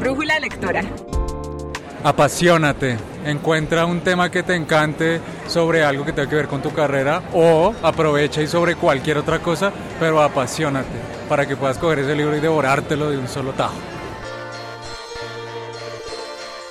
Brújula lectora. Apasionate. Encuentra un tema que te encante sobre algo que tenga que ver con tu carrera o aprovecha y sobre cualquier otra cosa, pero apasionate para que puedas coger ese libro y devorártelo de un solo tajo.